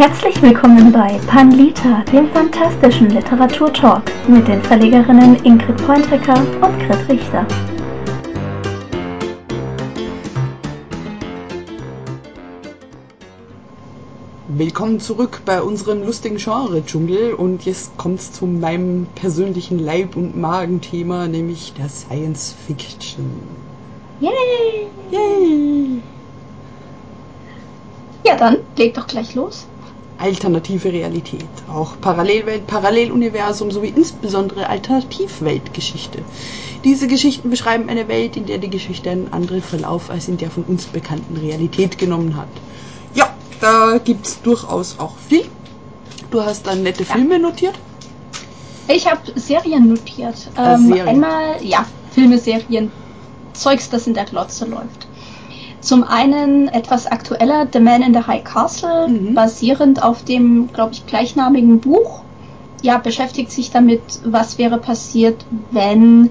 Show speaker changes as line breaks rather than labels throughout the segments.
Herzlich willkommen bei Panlita, dem fantastischen Literaturtalk mit den Verlegerinnen Ingrid Pointecker und Grit Richter.
Willkommen zurück bei unserem lustigen Genre-Dschungel und jetzt kommt's zu meinem persönlichen Leib- und Magenthema, nämlich der Science Fiction.
Yay!
Yay!
Ja, dann leg doch gleich los.
Alternative Realität, auch Parallelwelt, Paralleluniversum sowie insbesondere Alternativweltgeschichte. Diese Geschichten beschreiben eine Welt, in der die Geschichte einen anderen Verlauf als in der von uns bekannten Realität genommen hat. Ja, da gibt's durchaus auch viel. Du hast dann nette
Ja.
Filme notiert.
Ich habe Serien notiert.
Äh,
Ähm,
Serien.
Einmal, ja, Filme, Serien, Zeugs, das in der Glotze läuft. Zum einen etwas aktueller, The Man in the High Castle,
Mhm.
basierend auf dem, glaube ich, gleichnamigen Buch. Ja, beschäftigt sich damit, was wäre passiert, wenn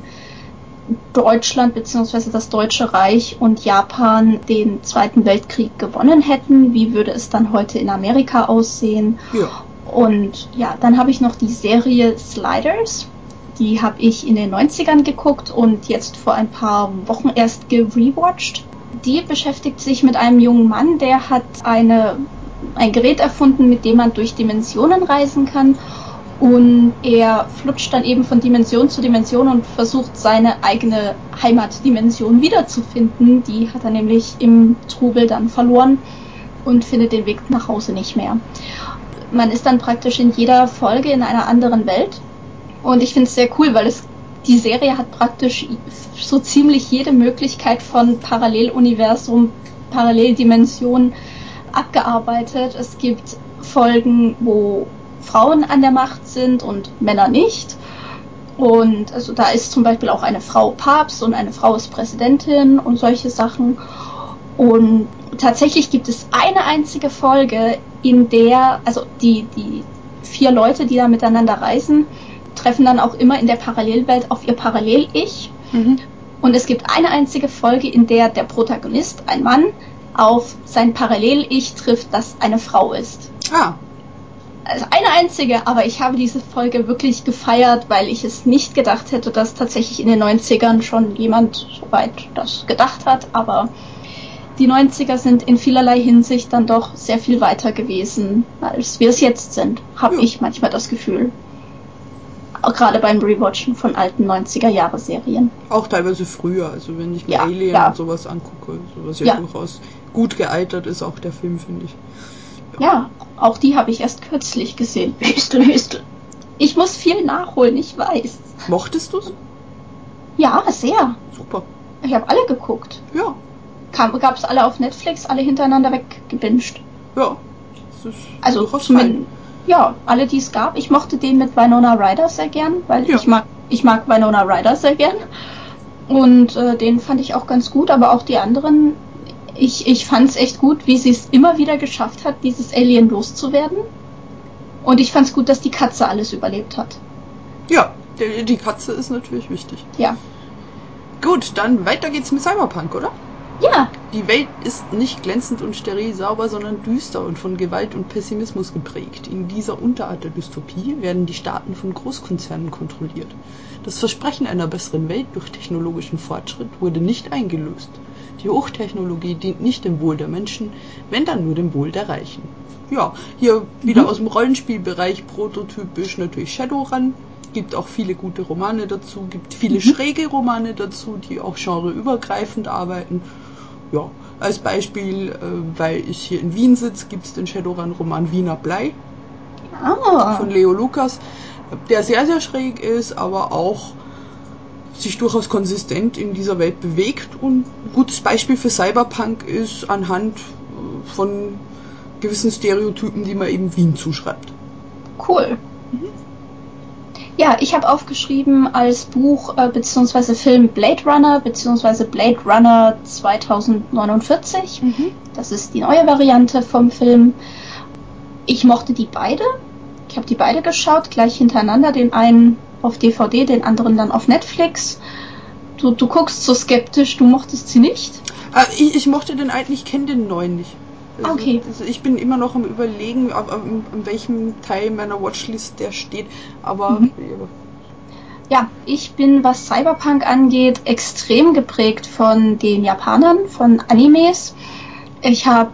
Deutschland bzw. das Deutsche Reich und Japan den Zweiten Weltkrieg gewonnen hätten. Wie würde es dann heute in Amerika aussehen?
Ja.
Und ja, dann habe ich noch die Serie Sliders. Die habe ich in den 90ern geguckt und jetzt vor ein paar Wochen erst gerewatcht. Die beschäftigt sich mit einem jungen Mann, der hat eine, ein Gerät erfunden, mit dem man durch Dimensionen reisen kann. Und er flutscht dann eben von Dimension zu Dimension und versucht seine eigene Heimatdimension wiederzufinden. Die hat er nämlich im Trubel dann verloren und findet den Weg nach Hause nicht mehr man ist dann praktisch in jeder Folge in einer anderen Welt. Und ich finde es sehr cool, weil es die Serie hat praktisch so ziemlich jede Möglichkeit von Paralleluniversum, Paralleldimension abgearbeitet. Es gibt Folgen, wo Frauen an der Macht sind und Männer nicht. Und also da ist zum Beispiel auch eine Frau Papst und eine Frau ist Präsidentin und solche Sachen. Und tatsächlich gibt es eine einzige Folge, in der, also die, die vier Leute, die da miteinander reisen, treffen dann auch immer in der Parallelwelt auf ihr Parallel-Ich.
Mhm.
Und es gibt eine einzige Folge, in der der Protagonist, ein Mann, auf sein Parallel-Ich trifft, das eine Frau ist.
Ah,
Also eine einzige, aber ich habe diese Folge wirklich gefeiert, weil ich es nicht gedacht hätte, dass tatsächlich in den 90ern schon jemand so weit das gedacht hat. Aber die 90er sind in vielerlei Hinsicht dann doch sehr viel weiter gewesen, als wir es jetzt sind, habe
Ja.
ich manchmal das Gefühl. Auch gerade beim Rewatchen von alten 90er-Jahre-Serien.
auch teilweise früher. Also wenn ich mir
Ja,
Alien
ja.
und sowas angucke, sowas ja,
Ja.
durchaus gut gealtert ist, auch der Film, finde ich.
Ja, auch die habe ich erst kürzlich gesehen. Hüstel, Hüstel. Ich muss viel nachholen, ich weiß.
Mochtest du's?
Ja, sehr.
Super.
Ich habe alle geguckt.
Ja,
Gab es alle auf Netflix, alle hintereinander weggebinged.
ja.
Also zumindest, ja, alle, die es gab. Ich mochte den mit Winona Ryder sehr gern, weil
Ja.
ich mag, ich mag Winona Ryder sehr gern. Und äh, den fand ich auch ganz gut, aber auch die anderen. Ich, ich fand es echt gut, wie sie es immer wieder geschafft hat, dieses Alien loszuwerden. Und ich fand es gut, dass die Katze alles überlebt hat.
Ja, die, die Katze ist natürlich wichtig.
Ja.
Gut, dann weiter geht's mit Cyberpunk, oder?
Ja,
Die Welt ist nicht glänzend und steril sauber, sondern düster und von Gewalt und Pessimismus geprägt. In dieser Unterart der Dystopie werden die Staaten von Großkonzernen kontrolliert. Das Versprechen einer besseren Welt durch technologischen Fortschritt wurde nicht eingelöst. Die Hochtechnologie dient nicht dem Wohl der Menschen, wenn dann nur dem Wohl der Reichen. Ja, hier wieder
Mhm.
aus dem Rollenspielbereich prototypisch natürlich Shadowrun. Gibt auch viele gute Romane dazu, gibt viele
Mhm.
schräge Romane dazu, die auch genreübergreifend arbeiten. Ja, als Beispiel, äh, weil ich hier in Wien sitze, gibt es den Shadowrun-Roman Wiener Blei
ah,
von Leo Lukas, der sehr, sehr schräg ist, aber auch sich durchaus konsistent in dieser Welt bewegt. Und ein gutes Beispiel für Cyberpunk ist anhand äh, von gewissen Stereotypen, die man eben Wien zuschreibt.
cool. Ja, ich habe aufgeschrieben als Buch äh, bzw. Film Blade Runner bzw. Blade Runner 2049. Das ist die neue Variante vom Film. Ich mochte die beide. Ich habe die beide geschaut, gleich hintereinander. Den einen auf DVD, den anderen dann auf Netflix. Du, du guckst so skeptisch, du mochtest sie nicht?
Äh, ich, ich mochte den alten, ich kenne den neuen nicht. Also,
Okay.
Also ich bin immer noch am überlegen, an welchem Teil meiner Watchlist der steht. Aber
Mhm. Ja, ich bin, was Cyberpunk angeht, extrem geprägt von den Japanern, von Animes. Ich habe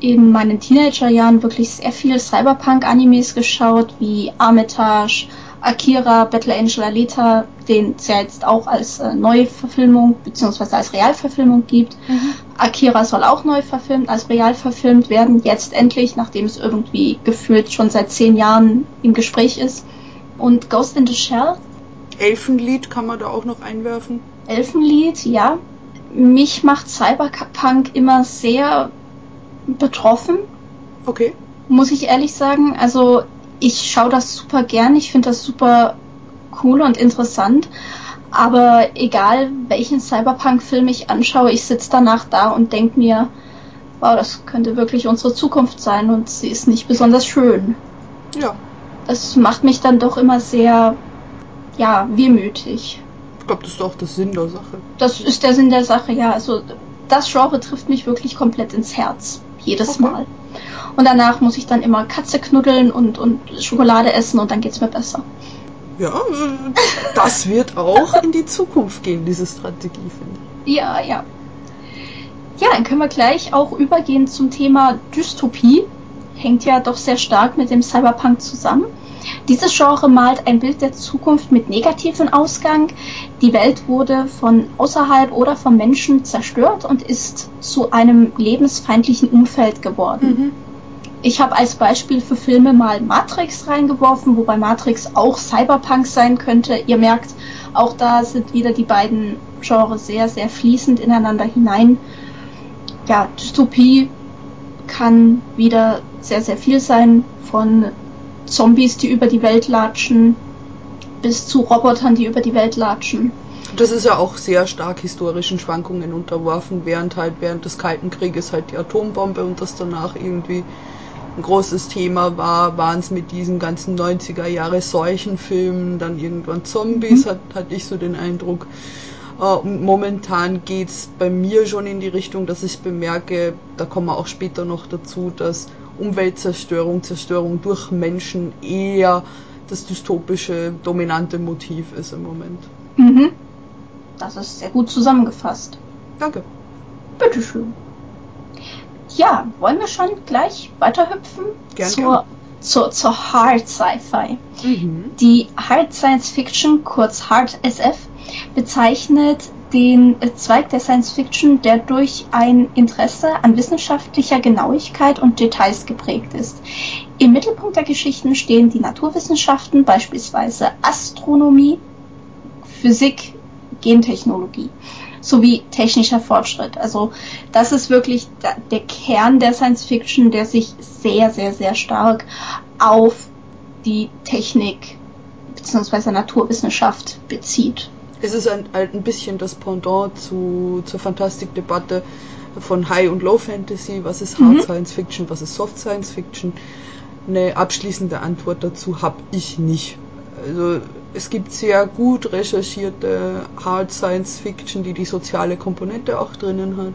in meinen Teenagerjahren wirklich sehr viele Cyberpunk-Animes geschaut, wie Armitage, Akira, Battle Angel Alita, den es ja jetzt auch als äh, Neuverfilmung bzw. als Realverfilmung gibt. Akira soll auch neu verfilmt, als real verfilmt werden, jetzt endlich, nachdem es irgendwie gefühlt schon seit zehn Jahren im Gespräch ist. Und Ghost in the Shell,
Elfenlied kann man da auch noch einwerfen.
Elfenlied, ja. Mich macht Cyberpunk immer sehr betroffen,
Okay.
muss ich ehrlich sagen. Also ich schaue das super gern, ich finde das super cool und interessant. Aber egal, welchen Cyberpunk-Film ich anschaue, ich sitze danach da und denke mir, wow, das könnte wirklich unsere Zukunft sein und sie ist nicht besonders schön.
Ja.
Das macht mich dann doch immer sehr, ja, wehmütig.
Ich glaube, das ist auch der Sinn der Sache.
Das ist der Sinn der Sache, ja. Also das Genre trifft mich wirklich komplett ins Herz. Jedes
Okay.
Mal. Und danach muss ich dann immer Katze knuddeln und, und Schokolade essen und dann geht's mir besser.
Ja, das wird auch in die Zukunft gehen, diese Strategie, finde ich.
Ja, ja. Ja, dann können wir gleich auch übergehen zum Thema Dystopie. Hängt ja doch sehr stark mit dem Cyberpunk zusammen. Dieses Genre malt ein Bild der Zukunft mit negativem Ausgang. Die Welt wurde von außerhalb oder vom Menschen zerstört und ist zu einem lebensfeindlichen Umfeld geworden. Ich habe als Beispiel für Filme mal Matrix reingeworfen, wobei Matrix auch Cyberpunk sein könnte. Ihr merkt, auch da sind wieder die beiden Genres sehr, sehr fließend ineinander hinein. Ja, Dystopie kann wieder sehr, sehr viel sein, von Zombies, die über die Welt latschen, bis zu Robotern, die über die Welt latschen.
Das ist ja auch sehr stark historischen Schwankungen unterworfen, während halt während des Kalten Krieges halt die Atombombe und das danach irgendwie ein großes Thema war, waren es mit diesen ganzen 90er Jahre Seuchenfilmen, dann irgendwann Zombies,
Mhm.
hat, hatte ich so den Eindruck. Äh, Und momentan geht's bei mir schon in die Richtung, dass ich bemerke, da kommen wir auch später noch dazu, dass Umweltzerstörung, Zerstörung durch Menschen eher das dystopische dominante Motiv ist im Moment.
Mhm. Das ist sehr gut zusammengefasst.
Danke.
Bitteschön. Ja, wollen wir schon gleich weiterhüpfen
Gern,
zur,
gern.
zur, zur Hard Sci-Fi.
Mhm.
Die Hard Science Fiction, kurz Hard SF, bezeichnet den Zweig der Science Fiction, der durch ein Interesse an wissenschaftlicher Genauigkeit und Details geprägt ist. Im Mittelpunkt der Geschichten stehen die Naturwissenschaften, beispielsweise Astronomie, Physik, Gentechnologie sowie technischer Fortschritt. Also das ist wirklich der Kern der Science Fiction, der sich sehr, sehr, sehr stark auf die Technik bzw. Naturwissenschaft bezieht.
Es ist ein, ein ein bisschen das Pendant zu, zur Fantastikdebatte von High- und Low-Fantasy. Was ist Hard
Mhm.
Science Fiction, was ist Soft Science Fiction? Eine abschließende Antwort dazu habe ich nicht. Also es gibt sehr gut recherchierte Hard Science Fiction, die die soziale Komponente auch drinnen hat.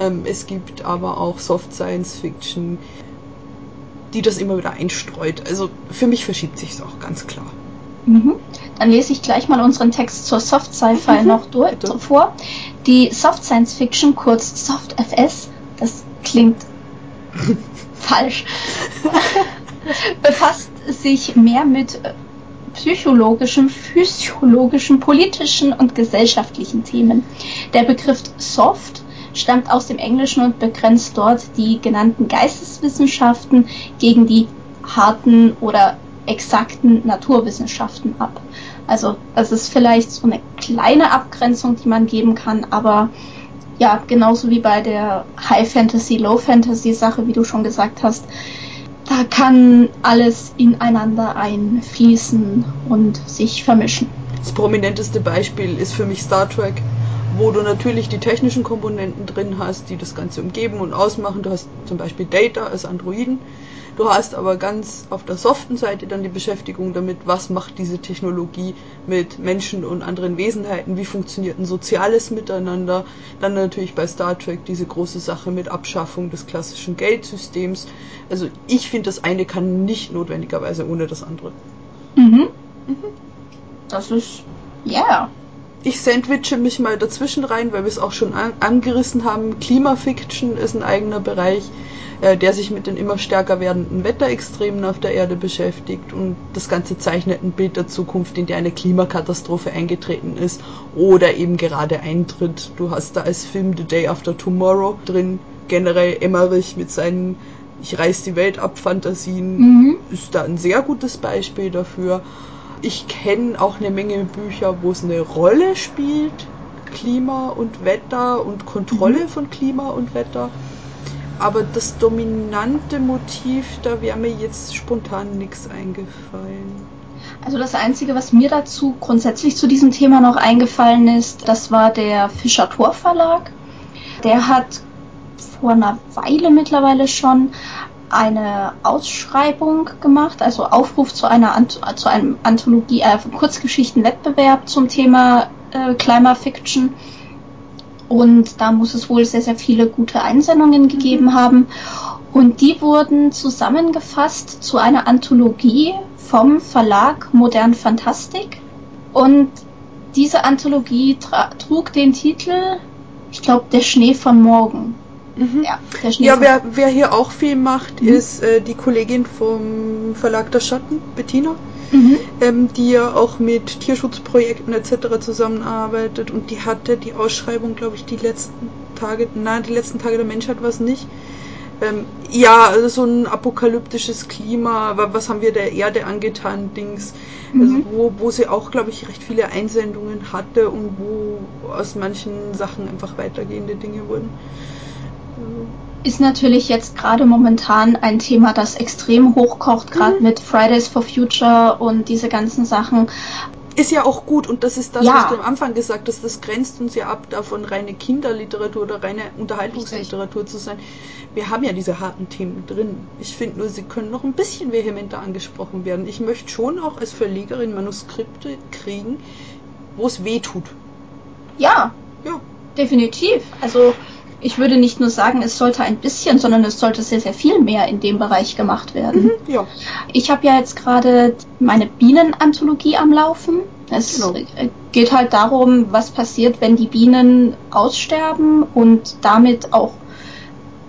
Ähm, es gibt aber auch Soft Science Fiction, die das immer wieder einstreut. Also für mich verschiebt sich es auch ganz klar.
Mhm. Dann lese ich gleich mal unseren Text zur Soft Sci-Fi
Mhm,
noch durch,
bitte.
vor. Die Soft Science Fiction, kurz Soft FS, das klingt falsch, befasst sich mehr mit psychologischen, physiologischen, politischen und gesellschaftlichen Themen. Der Begriff Soft stammt aus dem Englischen und begrenzt dort die genannten Geisteswissenschaften gegen die harten oder exakten Naturwissenschaften ab. Also das ist vielleicht so eine kleine Abgrenzung, die man geben kann, aber ja, genauso wie bei der High Fantasy, Low Fantasy Sache, wie du schon gesagt hast, da kann alles ineinander einfließen und sich vermischen.
Das prominenteste Beispiel ist für mich Star Trek, wo du natürlich die technischen Komponenten drin hast, die das Ganze umgeben und ausmachen. Du hast zum Beispiel Data als Androiden. Du hast aber ganz auf der soften Seite dann die Beschäftigung damit, was macht diese Technologie mit Menschen und anderen Wesenheiten, wie funktioniert ein soziales Miteinander. Dann natürlich bei Star Trek diese große Sache mit Abschaffung des klassischen Geldsystems. Also ich finde, das eine kann nicht notwendigerweise ohne das andere.
Mhm. mhm. Das ist, ja. Yeah.
Ich sandwiche mich mal dazwischen rein, weil wir es auch schon an angerissen haben. Klimafiction ist ein eigener Bereich äh, der sich mit den immer stärker werdenden Wetterextremen auf der Erde beschäftigt und das Ganze zeichnet ein Bild der Zukunft, in der eine Klimakatastrophe eingetreten ist oder eben gerade eintritt. Du hast da als Film The Day After Tomorrow drin, generell Emmerich mit seinen Ich reiß die Welt ab Fantasien mhm. ist da ein sehr gutes Beispiel dafür. Ich kenne auch eine Menge Bücher, wo es eine Rolle spielt, Klima und Wetter und Kontrolle mhm. von Klima und Wetter aber das dominante Motiv, da wäre mir jetzt spontan nichts eingefallen.
Also das Einzige, was mir dazu grundsätzlich zu diesem Thema noch eingefallen ist, das war der Fischer Tor Verlag. Der hat vor einer Weile mittlerweile schon eine Ausschreibung gemacht, also Aufruf zu einer zu einem Anthologie, äh, Kurzgeschichtenwettbewerb zum Thema äh, Climate Fiction und da muss es wohl sehr, sehr viele gute Einsendungen gegeben mhm. haben. Und die wurden zusammengefasst zu einer Anthologie vom Verlag Modern Fantastik. Und diese Anthologie trug den Titel, ich glaube, Der Schnee von morgen.
Mhm. Ja, ja wer, wer hier auch viel macht, mhm. ist äh, die Kollegin vom Verlag Der Schatten, Bettina mhm. ähm, die ja auch mit Tierschutzprojekten etc. zusammenarbeitet und die hatte die Ausschreibung, glaube ich, die letzten Tage, nein, die letzten Tage der Menschheit war es nicht. Ähm, ja, also so ein apokalyptisches Klima, was haben wir der Erde angetan, Dings, also mhm. wo, wo sie auch, glaube ich, recht viele Einsendungen hatte und wo aus manchen Sachen einfach weitergehende Dinge wurden.
Ist natürlich jetzt gerade momentan ein Thema, das extrem hochkocht, gerade mhm. mit Fridays for Future und diese ganzen Sachen.
Ist ja auch gut und das ist das, ja. was du am Anfang gesagt hast, das grenzt uns ja ab, davon reine Kinderliteratur oder reine Unterhaltungsliteratur zu sein. Wir haben ja diese harten Themen drin. Ich finde nur, sie können noch ein bisschen vehementer angesprochen werden. Ich möchte schon auch als Verlegerin Manuskripte kriegen, wo es weh tut.
Ja. Ja. Definitiv. Also ich würde nicht nur sagen, es sollte ein bisschen, sondern es sollte sehr, sehr viel mehr in dem Bereich gemacht werden. Mhm, ja. Ich habe ja jetzt gerade meine Bienenanthologie am Laufen. Es genau. geht halt darum, was passiert, wenn die Bienen aussterben und damit auch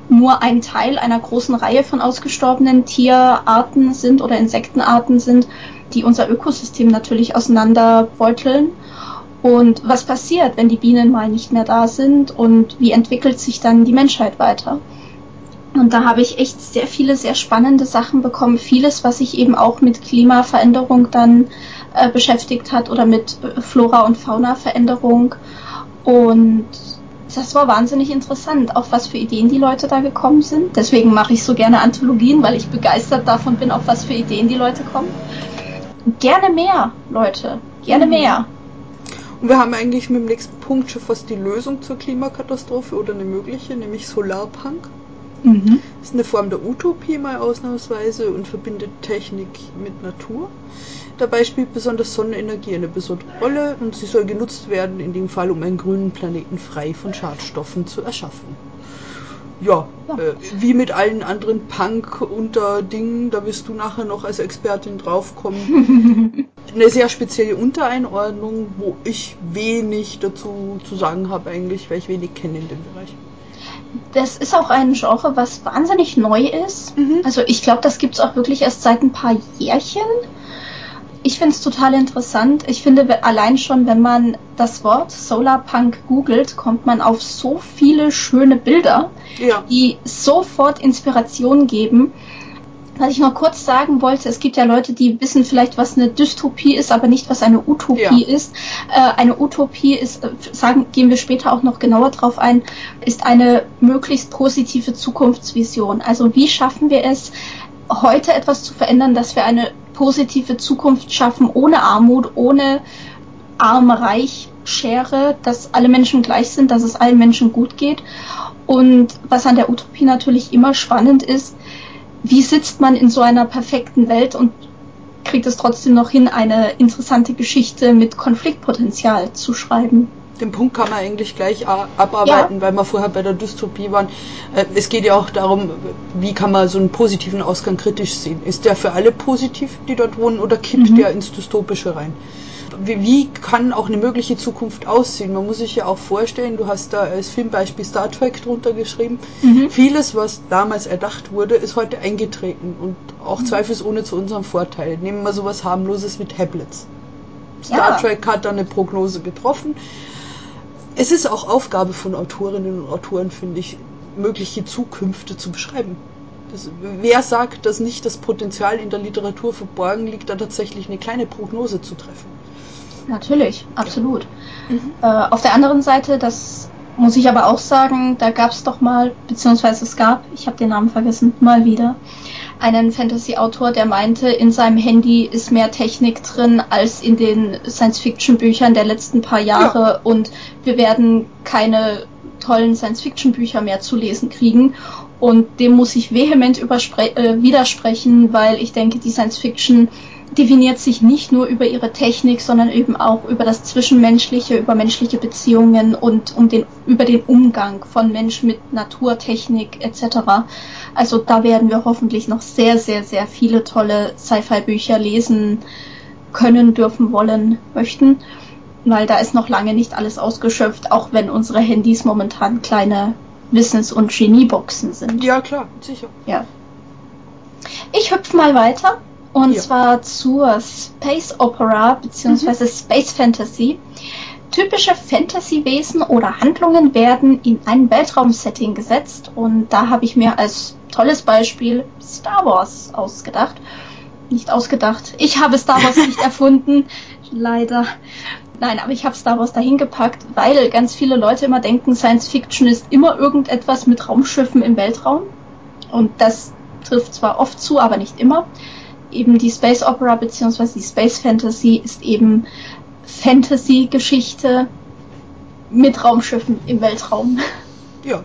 nur ein Teil einer großen Reihe von ausgestorbenen Tierarten sind oder Insektenarten sind, die unser Ökosystem natürlich auseinanderbeuteln. Und was passiert, wenn die Bienen mal nicht mehr da sind und wie entwickelt sich dann die Menschheit weiter? Und da habe ich echt sehr viele, sehr spannende Sachen bekommen. Vieles, was sich eben auch mit Klimaveränderung dann äh, beschäftigt hat oder mit äh, Flora- und Fauna-Veränderung. Und das war wahnsinnig interessant, auf was für Ideen die Leute da gekommen sind. Deswegen mache ich so gerne Anthologien, weil ich begeistert davon bin, auf was für Ideen die Leute kommen. Gerne mehr, Leute. Gerne mhm. mehr.
Und wir haben eigentlich mit dem nächsten Punkt schon fast die Lösung zur Klimakatastrophe oder eine mögliche, nämlich Solarpunk. Mhm. Das ist eine Form der Utopie mal ausnahmsweise und verbindet Technik mit Natur. Dabei spielt besonders Sonnenenergie eine besondere Rolle und sie soll genutzt werden, in dem Fall um einen grünen Planeten frei von Schadstoffen zu erschaffen ja, ja. Äh, wie mit allen anderen Punk-Unterdingen, da wirst du nachher noch als Expertin draufkommen. Eine sehr spezielle Untereinordnung, wo ich wenig dazu zu sagen habe eigentlich, weil ich wenig kenne in dem Bereich.
Das ist auch ein Genre, was wahnsinnig neu ist. Mhm. Also ich glaube, das gibt es auch wirklich erst seit ein paar Jährchen. Ich finde es total interessant. Ich finde allein schon, wenn man das Wort Solarpunk googelt, kommt man auf so viele schöne Bilder, ja. die sofort Inspiration geben. Was ich noch kurz sagen wollte, es gibt ja Leute, die wissen vielleicht, was eine Dystopie ist, aber nicht, was eine Utopie ja. ist. Äh, eine Utopie ist, äh, sagen, gehen wir später auch noch genauer drauf ein, ist eine möglichst positive Zukunftsvision. Also wie schaffen wir es, heute etwas zu verändern, dass wir eine positive Zukunft schaffen, ohne Armut, ohne arm-reich Schere, dass alle Menschen gleich sind, dass es allen Menschen gut geht. Und was an der Utopie natürlich immer spannend ist, wie sitzt man in so einer perfekten Welt und kriegt es trotzdem noch hin, eine interessante Geschichte mit Konfliktpotenzial zu schreiben
den Punkt kann man eigentlich gleich abarbeiten, ja. weil wir vorher bei der Dystopie waren. Äh, es geht ja auch darum, wie kann man so einen positiven Ausgang kritisch sehen. Ist der für alle positiv, die dort wohnen, oder kippt mhm. der ins Dystopische rein? Wie, kann auch eine mögliche Zukunft aussehen? Man muss sich ja auch vorstellen, du hast da als Filmbeispiel Star Trek drunter geschrieben. Mhm. Vieles, was damals erdacht wurde, ist heute eingetreten und auch mhm. zweifelsohne zu unserem Vorteil. Nehmen wir sowas harmloses wie Tablets. Star ja. Trek hat da eine Prognose getroffen es ist auch Aufgabe von Autorinnen und Autoren, finde ich, mögliche Zukünfte zu beschreiben. Das, wer sagt, dass nicht das Potenzial in der Literatur verborgen liegt, da tatsächlich eine kleine Prognose zu treffen?
Natürlich, absolut. Mhm. Äh, auf der anderen Seite, das muss ich aber auch sagen, da gab es doch mal, beziehungsweise es gab, ich habe den Namen vergessen, mal wieder, einen Fantasy-Autor, der meinte, in seinem Handy ist mehr Technik drin als in den Science-Fiction-Büchern der letzten paar Jahre ja. und wir werden keine tollen Science-Fiction-Bücher mehr zu lesen kriegen. Und dem muss ich vehement äh, widersprechen, weil ich denke, die Science-Fiction definiert sich nicht nur über ihre Technik, sondern eben auch über das Zwischenmenschliche, über menschliche Beziehungen und um den, über den Umgang von Mensch mit Natur, Technik etc. Also da werden wir hoffentlich noch sehr, sehr, sehr viele tolle Sci-Fi-Bücher lesen können, dürfen, wollen, möchten, weil da ist noch lange nicht alles ausgeschöpft, auch wenn unsere Handys momentan kleine Wissens- und Genieboxen sind.
Ja, klar, sicher.
Ja. Ich hüpfe mal weiter und ja. zwar zur Space Opera bzw. Mhm. Space Fantasy. Typische Fantasy-Wesen oder Handlungen werden in ein Weltraum-Setting gesetzt und da habe ich mir als tolles Beispiel Star Wars ausgedacht. Nicht ausgedacht. Ich habe Star Wars nicht erfunden. Leider. Nein, aber ich habe Star Wars dahin gepackt, weil ganz viele Leute immer denken, Science Fiction ist immer irgendetwas mit Raumschiffen im Weltraum. Und das trifft zwar oft zu, aber nicht immer eben die Space Opera bzw. die Space Fantasy ist eben Fantasy-Geschichte mit Raumschiffen im Weltraum.
Ja,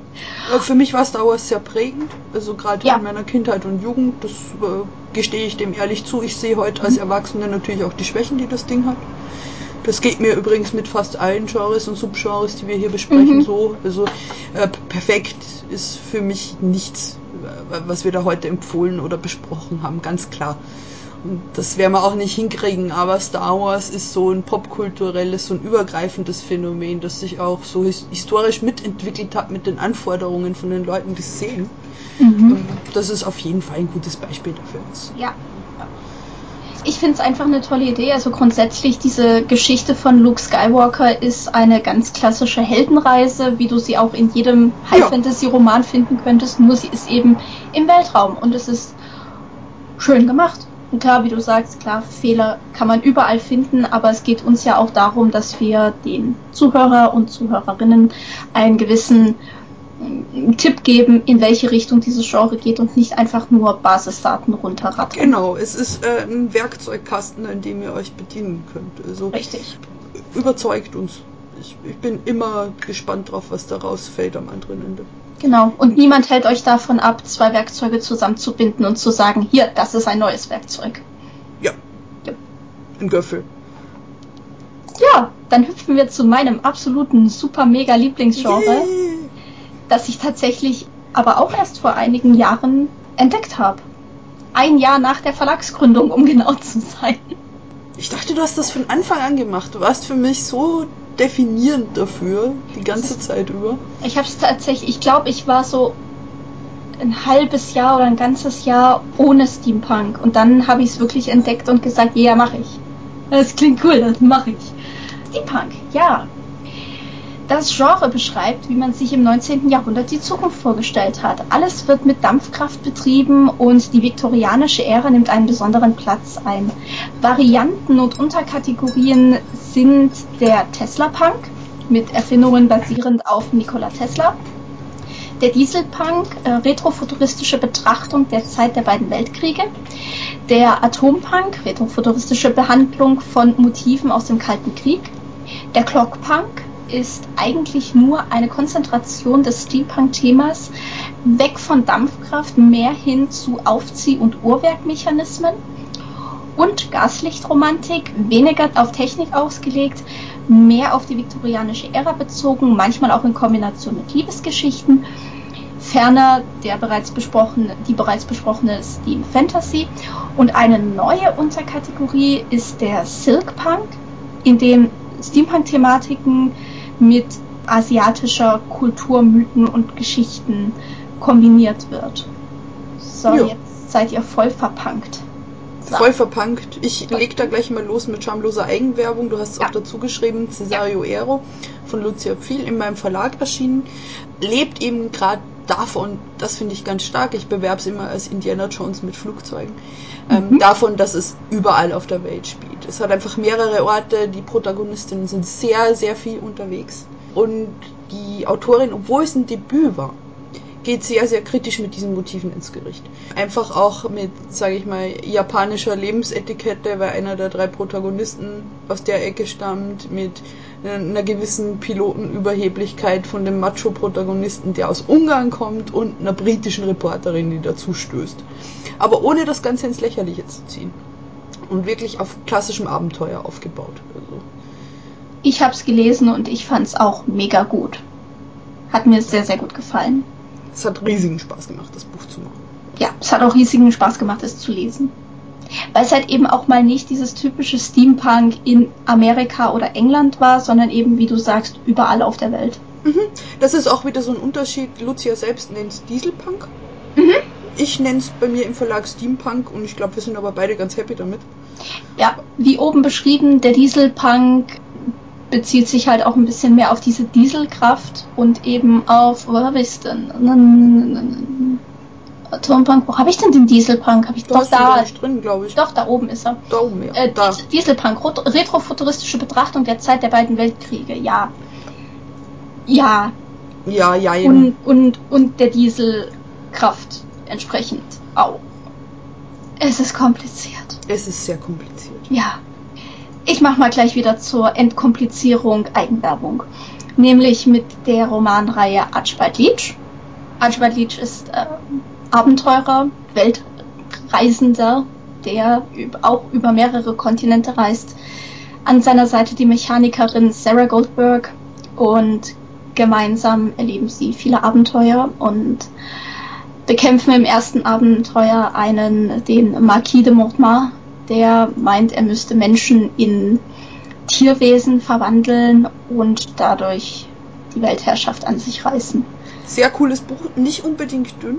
für mich war Star Wars sehr prägend, also gerade ja. in meiner Kindheit und Jugend, das äh, gestehe ich dem ehrlich zu. Ich sehe heute als mhm. Erwachsene natürlich auch die Schwächen, die das Ding hat. Das geht mir übrigens mit fast allen Genres und Subgenres, die wir hier besprechen, mhm. so. Also äh, perfekt ist für mich nichts was wir da heute empfohlen oder besprochen haben, ganz klar. Und das werden wir auch nicht hinkriegen, aber Star Wars ist so ein popkulturelles, so ein übergreifendes Phänomen, das sich auch so historisch mitentwickelt hat mit den Anforderungen von den Leuten, die es sehen. Mhm. Das ist auf jeden Fall ein gutes Beispiel dafür.
Ja, ich finde es einfach eine tolle Idee. Also grundsätzlich diese Geschichte von Luke Skywalker ist eine ganz klassische Heldenreise, wie du sie auch in jedem High-Fantasy-Roman finden könntest, nur sie ist eben im Weltraum und es ist schön gemacht. Und klar, wie du sagst, klar, Fehler kann man überall finden, aber es geht uns ja auch darum, dass wir den Zuhörer und Zuhörerinnen einen gewissen Tipp geben, in welche Richtung dieses Genre geht und nicht einfach nur Basisdaten runterrattern.
Genau, es ist äh, ein Werkzeugkasten, in dem ihr euch bedienen könnt. Also
Richtig.
Überzeugt uns. Ich, ich bin immer gespannt drauf, was da rausfällt am anderen Ende.
Genau, und niemand hält euch davon ab, zwei Werkzeuge zusammenzubinden und zu sagen, hier, das ist ein neues Werkzeug.
Ja. ja. Ein Göffel.
Ja, dann hüpfen wir zu meinem absoluten super mega Lieblingsgenre. Yeah das ich tatsächlich aber auch erst vor einigen Jahren entdeckt habe. Ein Jahr nach der Verlagsgründung, um genau zu sein.
Ich dachte, du hast das von Anfang an gemacht. Du warst für mich so definierend dafür, die ganze Zeit über.
Ich habe es tatsächlich, ich glaube, ich war so ein halbes Jahr oder ein ganzes Jahr ohne Steampunk. Und dann habe ich es wirklich entdeckt und gesagt, ja, mache ich. Das klingt cool, das mache ich. Steampunk, ja, das Genre beschreibt, wie man sich im 19. Jahrhundert die Zukunft vorgestellt hat. Alles wird mit Dampfkraft betrieben und die viktorianische Ära nimmt einen besonderen Platz ein. Varianten und Unterkategorien sind der Tesla-Punk mit Erfindungen basierend auf Nikola Tesla, der Dieselpunk, äh, retrofuturistische Betrachtung der Zeit der beiden Weltkriege, der Atompunk, retrofuturistische Behandlung von Motiven aus dem Kalten Krieg, Der Clockpunk ist eigentlich nur eine Konzentration des Steampunk-Themas weg von Dampfkraft mehr hin zu Aufzieh- und Uhrwerkmechanismen und Gaslichtromantik, weniger auf Technik ausgelegt, mehr auf die viktorianische Ära bezogen, manchmal auch in Kombination mit Liebesgeschichten. Ferner der bereits besprochene, die bereits besprochene Steam Fantasy und eine neue Unterkategorie ist der Silk Punk, in dem Steampunk-Thematiken mit asiatischer Kultur, Mythen und Geschichten kombiniert wird. So, jo. jetzt seid ihr voll verpunkt.
So. Voll verpunkt. Ich leg da gleich mal los mit schamloser Eigenwerbung. Du hast es ja. auch dazu geschrieben, Cesario ja. Ero von Lucia Pfiel in meinem Verlag erschienen. Lebt eben gerade davon, das finde ich ganz stark, ich bewerbe es immer als Indiana Jones mit Flugzeugen, ähm, mhm. davon, dass es überall auf der Welt spielt. Es hat einfach mehrere Orte, die Protagonistinnen sind sehr, sehr viel unterwegs. Und die Autorin, obwohl es ein Debüt war, geht sehr, sehr kritisch mit diesen Motiven ins Gericht. Einfach auch mit, sage ich mal, japanischer Lebensetikette, weil einer der drei Protagonisten aus der Ecke stammt, mit einer gewissen Pilotenüberheblichkeit von dem Macho-Protagonisten, der aus Ungarn kommt, und einer britischen Reporterin, die dazu stößt. Aber ohne das Ganze ins Lächerliche zu ziehen. Und wirklich auf klassischem Abenteuer aufgebaut. Also.
Ich habe es gelesen und ich fand es auch mega gut. Hat mir sehr, sehr gut gefallen.
Es hat riesigen Spaß gemacht, das Buch zu machen.
Ja, es hat auch riesigen Spaß gemacht, es zu lesen weil es halt eben auch mal nicht dieses typische Steampunk in Amerika oder England war, sondern eben, wie du sagst, überall auf der Welt.
Mhm. Das ist auch wieder so ein Unterschied. Lucia selbst nennt es Dieselpunk. Mhm. Ich nenne es bei mir im Verlag Steampunk und ich glaube, wir sind aber beide ganz happy damit.
Ja, wie oben beschrieben, der Dieselpunk bezieht sich halt auch ein bisschen mehr auf diese Dieselkraft und eben auf, wo Turmpunk, wo habe ich denn den Dieselpunk? Habe ich
du doch da drin, glaube ich.
Doch, da oben ist er.
Da oben, ja.
Äh, da. Dieselpunk, retrofuturistische Betrachtung der Zeit der beiden Weltkriege, ja. Ja.
Ja, ja,
ja. Und, und, und der Dieselkraft entsprechend auch. Es ist kompliziert.
Es ist sehr kompliziert.
Ja. Ich mache mal gleich wieder zur Entkomplizierung Eigenwerbung. Nämlich mit der Romanreihe Archibald Leach. Archibald Leach ist äh, Abenteurer, Weltreisender, der auch über mehrere Kontinente reist. An seiner Seite die Mechanikerin Sarah Goldberg und gemeinsam erleben sie viele Abenteuer und bekämpfen im ersten Abenteuer einen, den Marquis de Mortemar, der meint, er müsste Menschen in Tierwesen verwandeln und dadurch die Weltherrschaft an sich reißen.
Sehr cooles Buch, nicht unbedingt dünn.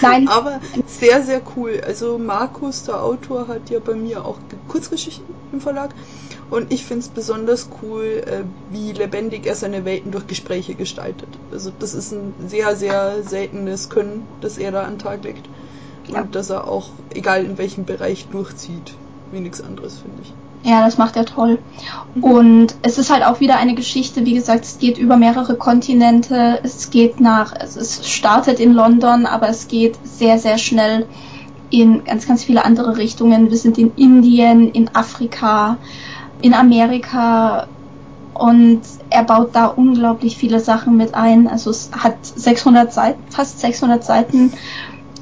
Nein.
aber sehr, sehr cool. Also Markus, der Autor, hat ja bei mir auch Kurzgeschichten im Verlag. Und ich finde es besonders cool, äh, wie lebendig er seine Welten durch Gespräche gestaltet. Also das ist ein sehr, sehr seltenes Können, das er da an den Tag legt. Ja. Und dass er auch, egal in welchem Bereich, durchzieht. Wie nichts anderes, finde ich.
Ja, das macht er toll. Und es ist halt auch wieder eine Geschichte, wie gesagt, es geht über mehrere Kontinente, es geht nach, also es startet in London, aber es geht sehr, sehr schnell in ganz, ganz viele andere Richtungen. Wir sind in Indien, in Afrika, in Amerika und er baut da unglaublich viele Sachen mit ein. Also es hat 600 Seiten, fast 600 Seiten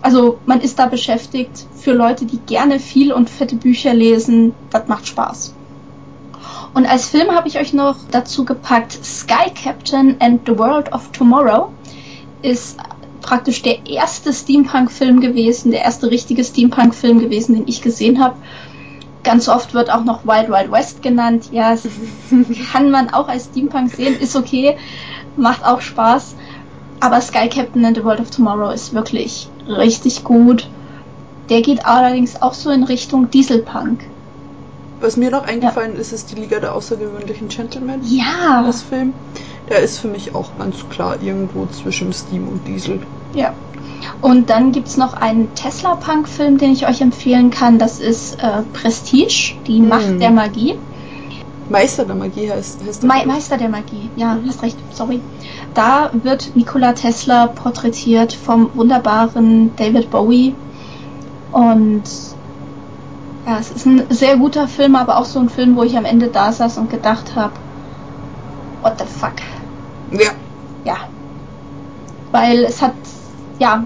also man ist da beschäftigt. Für Leute, die gerne viel und fette Bücher lesen, das macht Spaß. Und als Film habe ich euch noch dazu gepackt Sky Captain and the World of Tomorrow. Ist praktisch der erste Steampunk-Film gewesen, der erste richtige Steampunk-Film gewesen, den ich gesehen habe. Ganz oft wird auch noch Wild Wild West genannt. Ja, das kann man auch als Steampunk sehen, ist okay, macht auch Spaß. Aber Sky Captain and the World of Tomorrow ist wirklich richtig gut. Der geht allerdings auch so in Richtung Dieselpunk.
Was mir noch eingefallen ja. ist, ist die Liga der außergewöhnlichen Gentlemen.
Ja.
Das Film. Der ist für mich auch ganz klar irgendwo zwischen Steam und Diesel.
Ja. Und dann gibt es noch einen Tesla-Punk-Film, den ich euch empfehlen kann. Das ist äh, Prestige, die hm. Macht der Magie.
Meister der Magie heißt, heißt
Me Meister der Magie, ja, mhm. hast recht, sorry. Da wird Nikola Tesla porträtiert vom wunderbaren David Bowie. Und ja, es ist ein sehr guter Film, aber auch so ein Film, wo ich am Ende da saß und gedacht habe, what the fuck.
Ja.
Ja. Weil es hat, ja,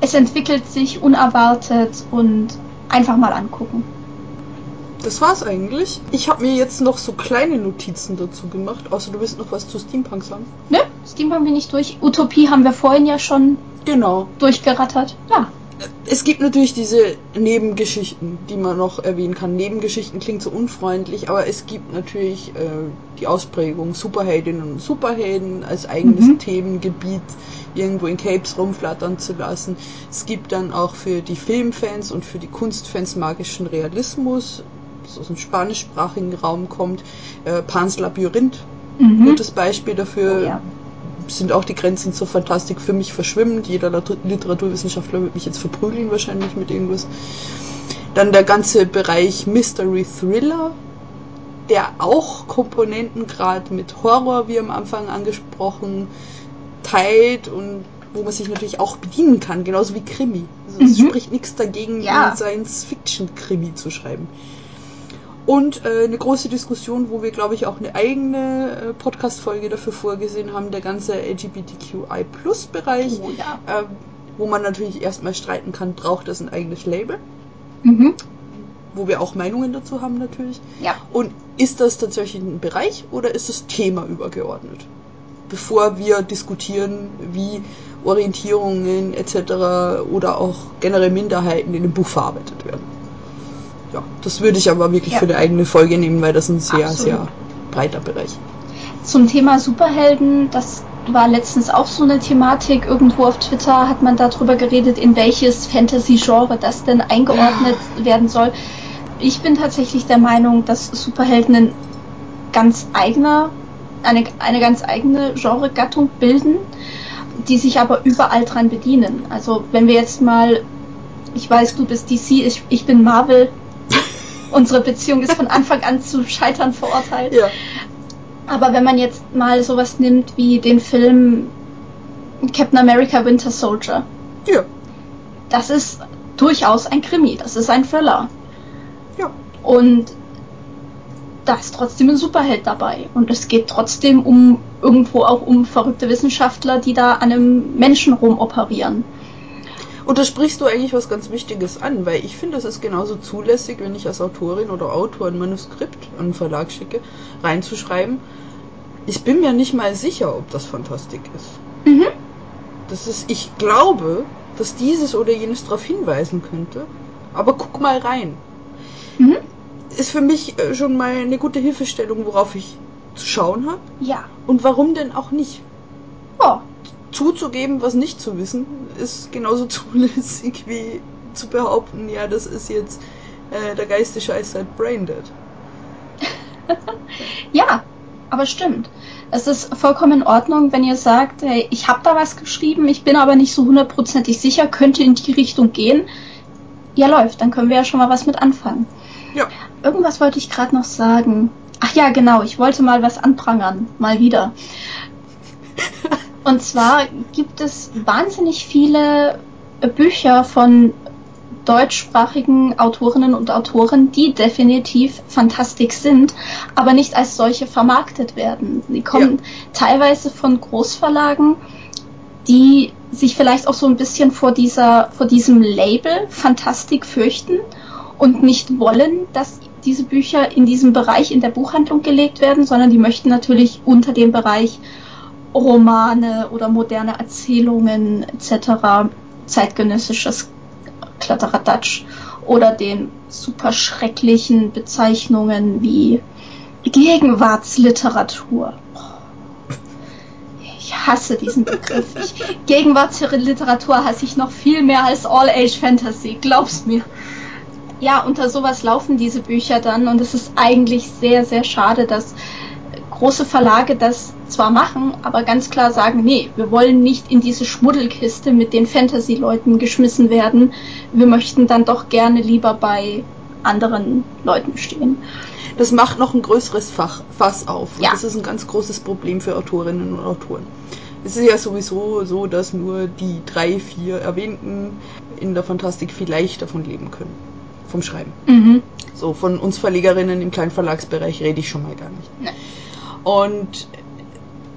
es entwickelt sich unerwartet und einfach mal angucken.
Das war's eigentlich. Ich habe mir jetzt noch so kleine Notizen dazu gemacht, außer du willst noch was zu Steampunk sagen.
Ne? Steampunk bin ich durch. Utopie haben wir vorhin ja schon
Genau.
durchgerattert. Ja.
Es gibt natürlich diese Nebengeschichten, die man noch erwähnen kann. Nebengeschichten klingt so unfreundlich, aber es gibt natürlich äh, die Ausprägung Superheldinnen und Superhelden als eigenes
Mhm.
Themengebiet irgendwo in Capes rumflattern zu lassen. Es gibt dann auch für die Filmfans und für die Kunstfans magischen Realismus, das aus dem spanischsprachigen Raum kommt. Äh, Pans Labyrinth,
Mhm.
gutes Beispiel dafür
Oh, ja.
sind auch die Grenzen zur Fantastik für mich verschwimmend. Jeder Literaturwissenschaftler wird mich jetzt verprügeln wahrscheinlich mit irgendwas. Dann der ganze Bereich Mystery Thriller, der auch Komponenten gerade mit Horror, wie am Anfang angesprochen, teilt und wo man sich natürlich auch bedienen kann, genauso wie Krimi. Also es
Mhm.
spricht nichts dagegen,
Ja.
Science-Fiction-Krimi zu schreiben. Und äh, eine große Diskussion, wo wir, glaube ich, auch eine eigene äh, Podcast-Folge dafür vorgesehen haben, der ganze LGBTQI-Plus-Bereich,
Oh, ja.
ähm, wo man natürlich erstmal streiten kann, braucht das ein eigenes Label,
Mhm.
wo wir auch Meinungen dazu haben natürlich.
Ja.
Und ist das tatsächlich ein Bereich oder ist das Thema übergeordnet? Bevor wir diskutieren, wie Orientierungen etc. oder auch generell Minderheiten in dem Buch verarbeitet werden. Ja, das würde ich aber wirklich
Ja.
für eine eigene Folge nehmen, weil das ein sehr,
Absolut.
sehr breiter Bereich.
Zum Thema Superhelden, das war letztens auch so eine Thematik. Irgendwo auf Twitter hat man darüber geredet, in welches Fantasy-Genre das denn eingeordnet werden soll. Ich bin tatsächlich der Meinung, dass Superhelden ein ganz eigener, eine, eine ganz eigene Genregattung bilden, die sich aber überall dran bedienen. Also wenn wir jetzt mal, ich weiß, du bist DC, ich, ich bin Marvel. Unsere Beziehung ist von Anfang an zu Scheitern verurteilt.
Ja.
Aber wenn man jetzt mal sowas nimmt wie den Film Captain America Winter Soldier,
Ja.
das ist durchaus ein Krimi, das ist ein Thriller.
Ja.
Und da ist trotzdem ein Superheld dabei. Und es geht trotzdem um irgendwo auch um verrückte Wissenschaftler, die da an einem Menschen rumoperieren.
Und da sprichst du eigentlich was ganz Wichtiges an, weil ich finde, es ist genauso zulässig, wenn ich als Autorin oder Autor ein Manuskript an einen Verlag schicke, reinzuschreiben. Ich bin mir nicht mal sicher, ob das Fantastik ist.
Mhm.
Das ist, ich glaube, dass dieses oder jenes darauf hinweisen könnte, aber guck mal rein.
Mhm.
Ist für mich äh, schon mal eine gute Hilfestellung, worauf ich zu schauen habe.
Ja.
Und warum denn auch nicht?
Oh,
zuzugeben, was nicht zu wissen, ist genauso zulässig wie zu behaupten, ja, das ist jetzt äh, der Geist des Scheiß seit Braindead.
Ja, aber stimmt. Es ist vollkommen in Ordnung, wenn ihr sagt, hey, ich habe da was geschrieben, ich bin aber nicht so hundertprozentig sicher, könnte in die Richtung gehen. Ja, läuft, dann können wir ja schon mal was mit anfangen.
Ja.
Irgendwas wollte ich gerade noch sagen. Ach ja, genau, ich wollte mal was anprangern, mal wieder. Und zwar gibt es wahnsinnig viele Bücher von deutschsprachigen Autorinnen und Autoren, die definitiv Fantastik sind, aber nicht als solche vermarktet werden. Die kommen teilweise von Großverlagen, die sich vielleicht auch so ein bisschen vor dieser, vor diesem Label Fantastik fürchten und nicht wollen, dass diese Bücher in diesem Bereich in der Buchhandlung gelegt werden, sondern die möchten natürlich unter dem Bereich Romane oder moderne Erzählungen etc., zeitgenössisches Kladderadatsch oder den super schrecklichen Bezeichnungen wie Gegenwartsliteratur. Ich hasse diesen Begriff. Ich, Gegenwartsliteratur hasse ich noch viel mehr als All-Age-Fantasy, glaub's mir. Ja, unter sowas laufen diese Bücher dann und es ist eigentlich sehr, sehr schade, dass große Verlage das zwar machen, aber ganz klar sagen, nee, wir wollen nicht in diese Schmuddelkiste mit den Fantasy-Leuten geschmissen werden. Wir möchten dann doch gerne lieber bei anderen Leuten stehen.
Das macht noch ein größeres Fach, Fass auf.
Ja.
das ist ein ganz großes Problem für Autorinnen und Autoren. Es ist ja sowieso so, dass nur die drei, vier erwähnten in der Fantastik vielleicht davon leben können. Vom Schreiben.
Mhm.
So, von uns Verlegerinnen im Kleinverlagsbereich rede ich schon mal gar nicht.
Nee.
Und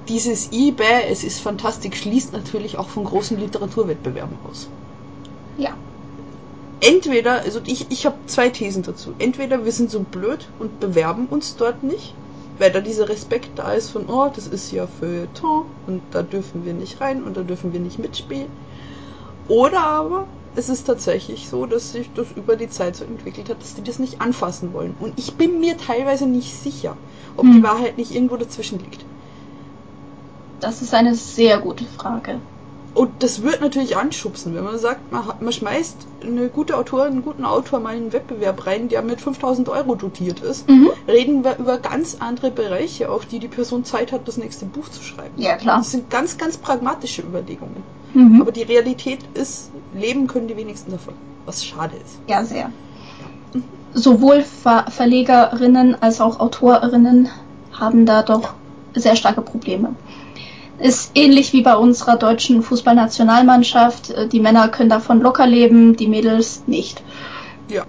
dieses eBay, es ist fantastisch, schließt natürlich auch von großen Literaturwettbewerben aus.
Ja.
Entweder, also ich, ich habe zwei Thesen dazu. Entweder wir sind so blöd und bewerben uns dort nicht, weil da dieser Respekt da ist von, oh, das ist ja Feuilleton und da dürfen wir nicht rein und da dürfen wir nicht mitspielen. Oder aber es ist tatsächlich so, dass sich das über die Zeit so entwickelt hat, dass die das nicht anfassen wollen. Und ich bin mir teilweise nicht sicher, ob hm. die Wahrheit nicht irgendwo dazwischen liegt.
Das ist eine sehr gute Frage.
Und das wird natürlich anschubsen, wenn man sagt, man, man schmeißt eine gute Autorin, einen guten Autor mal in einen Wettbewerb rein, der mit 5000 Euro dotiert ist. Mhm. Reden wir über ganz andere Bereiche, auf die die Person Zeit hat, das nächste Buch zu schreiben.
Ja, klar.
Das sind ganz, ganz pragmatische Überlegungen. Mhm. Aber die Realität ist, leben können die wenigsten davon, was schade ist.
Ja, sehr. Mhm. Sowohl Ver Verlegerinnen als auch Autorinnen haben da doch sehr starke Probleme. Ist ähnlich wie bei unserer deutschen Fußballnationalmannschaft. Äh, die Männer können davon locker leben, die Mädels nicht.
Ja.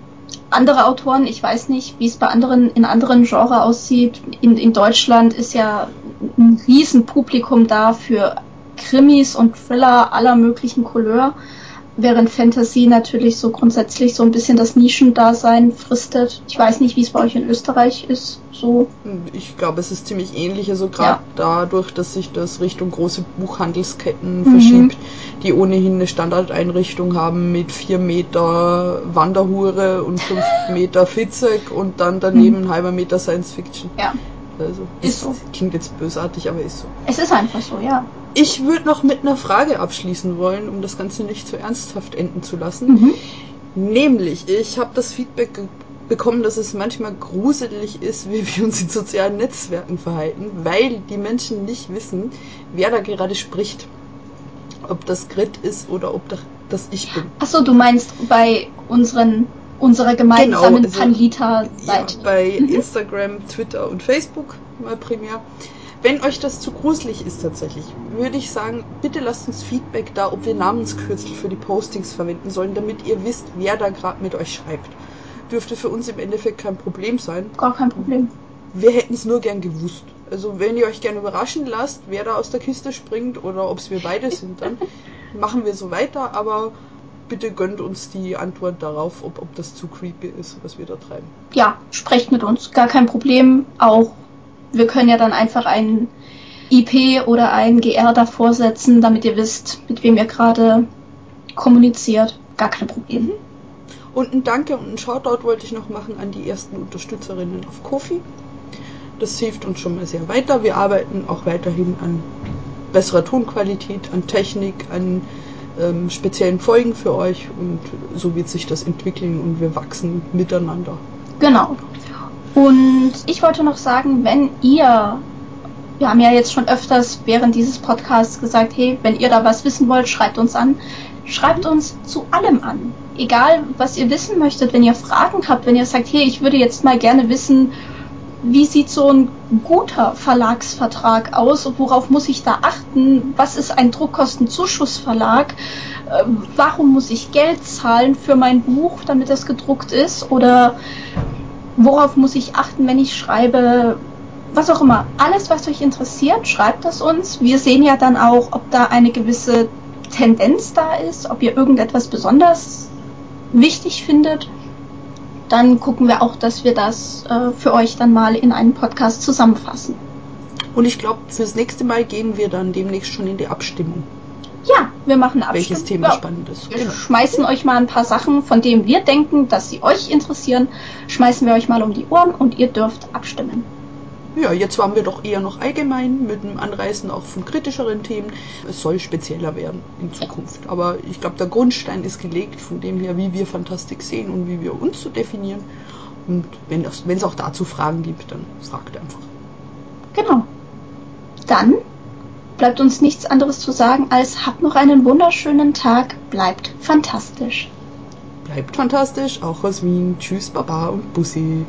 Andere Autoren, ich weiß nicht, wie es bei anderen in anderen Genres aussieht. In, in Deutschland ist ja ein Riesenpublikum da für Krimis und Thriller aller möglichen Couleur während Fantasy natürlich so grundsätzlich so ein bisschen das Nischendasein fristet. Ich weiß nicht, wie es bei euch in Österreich ist. So.
Ich glaube, es ist ziemlich ähnlich. Also gerade ja. dadurch, dass sich das Richtung große Buchhandelsketten mhm. verschiebt, die ohnehin eine Standardeinrichtung haben mit vier Meter Wanderhure und fünf Meter Fitzek und dann daneben mhm. ein halber Meter Science Fiction.
Ja.
Also, ist so. Klingt jetzt bösartig, aber ist so.
Es ist einfach so, ja.
Ich würde noch mit einer Frage abschließen wollen, um das Ganze nicht zu ernsthaft enden zu lassen. Mhm. Nämlich, ich habe das Feedback bekommen, dass es manchmal gruselig ist, wie wir uns in sozialen Netzwerken verhalten, weil die Menschen nicht wissen, wer da gerade spricht. Ob das Grit ist oder ob das ich bin.
Achso, du meinst bei unseren unserer gemeinsamen genau, also, Panlita-Seite.
Ja, bei mhm. Instagram, Twitter und Facebook mal primär. Wenn euch das zu gruselig ist tatsächlich, würde ich sagen, bitte lasst uns Feedback da, ob wir Namenskürzel für die Postings verwenden sollen, damit ihr wisst, wer da gerade mit euch schreibt. Dürfte für uns im Endeffekt kein Problem sein.
Gar kein Problem.
Wir hätten es nur gern gewusst. Also wenn ihr euch gerne überraschen lasst, wer da aus der Kiste springt oder ob es wir beide sind, dann machen wir so weiter, aber bitte gönnt uns die Antwort darauf, ob, ob das zu creepy ist, was wir da treiben.
Ja, sprecht mit uns, gar kein Problem. Auch wir können ja dann einfach ein IP oder ein GR davor setzen, damit ihr wisst, mit wem ihr gerade kommuniziert. Gar kein Problem. Mhm.
Und ein Danke und ein Shoutout wollte ich noch machen an die ersten Unterstützerinnen auf Kofi. Das hilft uns schon mal sehr weiter. Wir arbeiten auch weiterhin an besserer Tonqualität, an Technik, an ähm, speziellen Folgen für euch und so wird sich das entwickeln und wir wachsen miteinander.
Genau. Und ich wollte noch sagen, wenn ihr, wir haben ja jetzt schon öfters während dieses Podcasts gesagt, hey, wenn ihr da was wissen wollt, schreibt uns an. Schreibt uns zu allem an. Egal, was ihr wissen möchtet, wenn ihr Fragen habt, wenn ihr sagt, hey, ich würde jetzt mal gerne wissen, wie sieht so ein guter Verlagsvertrag aus? Worauf muss ich da achten? Was ist ein Druckkostenzuschussverlag? Ähm, warum muss ich Geld zahlen für mein Buch, damit das gedruckt ist? Oder worauf muss ich achten, wenn ich schreibe? Was auch immer. Alles, was euch interessiert, schreibt das uns. Wir sehen ja dann auch, ob da eine gewisse Tendenz da ist, ob ihr irgendetwas besonders wichtig findet dann gucken wir auch, dass wir das äh, für euch dann mal in einem Podcast zusammenfassen.
Und ich glaube, fürs nächste Mal gehen wir dann demnächst schon in die Abstimmung.
Ja, wir machen
Abstimmung. Welches Thema ja. spannend ist.
Wir genau. schmeißen euch mal ein paar Sachen, von denen wir denken, dass sie euch interessieren, schmeißen wir euch mal um die Ohren und ihr dürft abstimmen.
Ja, jetzt waren wir doch eher noch allgemein mit dem Anreißen auch von kritischeren Themen. Es soll spezieller werden in Zukunft. Aber ich glaube, der Grundstein ist gelegt von dem her, wie wir Fantastik sehen und wie wir uns so definieren. Und wenn es auch dazu Fragen gibt, dann fragt einfach.
Genau. Dann bleibt uns nichts anderes zu sagen als habt noch einen wunderschönen Tag, bleibt fantastisch.
Bleibt fantastisch, auch aus Wien. Tschüss, Baba und Bussi.